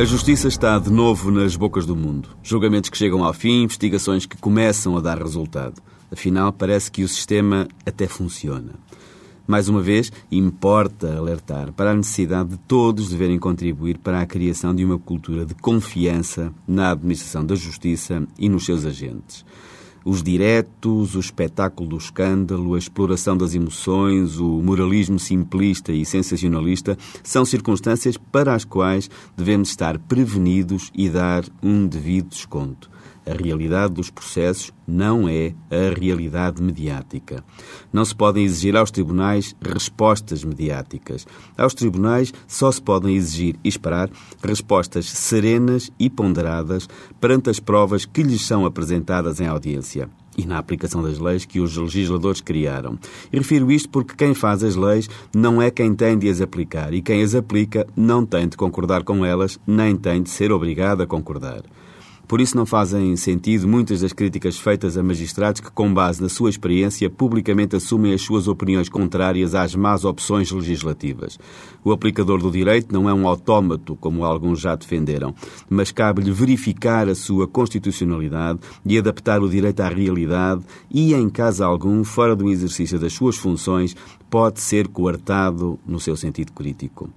A justiça está de novo nas bocas do mundo. Julgamentos que chegam ao fim, investigações que começam a dar resultado. Afinal, parece que o sistema até funciona. Mais uma vez, importa alertar para a necessidade de todos deverem contribuir para a criação de uma cultura de confiança na administração da justiça e nos seus agentes. Os diretos, o espetáculo do escândalo, a exploração das emoções, o moralismo simplista e sensacionalista são circunstâncias para as quais devemos estar prevenidos e dar um devido desconto. A realidade dos processos não é a realidade mediática. Não se podem exigir aos tribunais respostas mediáticas. Aos tribunais só se podem exigir e esperar respostas serenas e ponderadas perante as provas que lhes são apresentadas em audiência e na aplicação das leis que os legisladores criaram. E refiro isto porque quem faz as leis não é quem tem de as aplicar e quem as aplica não tem de concordar com elas, nem tem de ser obrigado a concordar. Por isso não fazem sentido muitas das críticas feitas a magistrados que, com base na sua experiência, publicamente assumem as suas opiniões contrárias às más opções legislativas. O aplicador do direito não é um autómato, como alguns já defenderam, mas cabe-lhe verificar a sua constitucionalidade e adaptar o direito à realidade e, em caso algum, fora do exercício das suas funções, pode ser coartado no seu sentido crítico.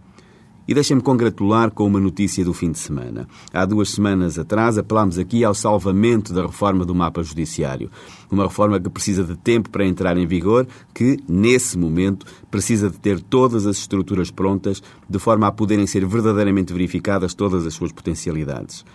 E deixem-me congratular com uma notícia do fim de semana. Há duas semanas atrás apelámos aqui ao salvamento da reforma do mapa judiciário. Uma reforma que precisa de tempo para entrar em vigor, que, nesse momento, precisa de ter todas as estruturas prontas, de forma a poderem ser verdadeiramente verificadas todas as suas potencialidades.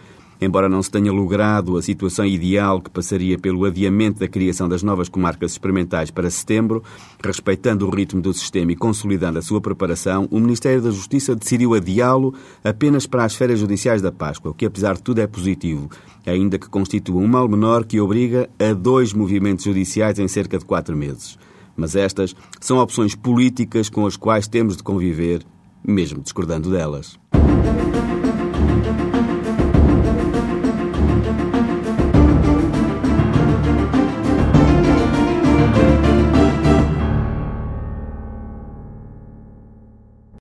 Embora não se tenha logrado a situação ideal que passaria pelo adiamento da criação das novas comarcas experimentais para setembro, respeitando o ritmo do sistema e consolidando a sua preparação, o Ministério da Justiça decidiu adiá-lo apenas para as férias judiciais da Páscoa, o que apesar de tudo é positivo, ainda que constitua um mal menor que obriga a dois movimentos judiciais em cerca de quatro meses. Mas estas são opções políticas com as quais temos de conviver, mesmo discordando delas.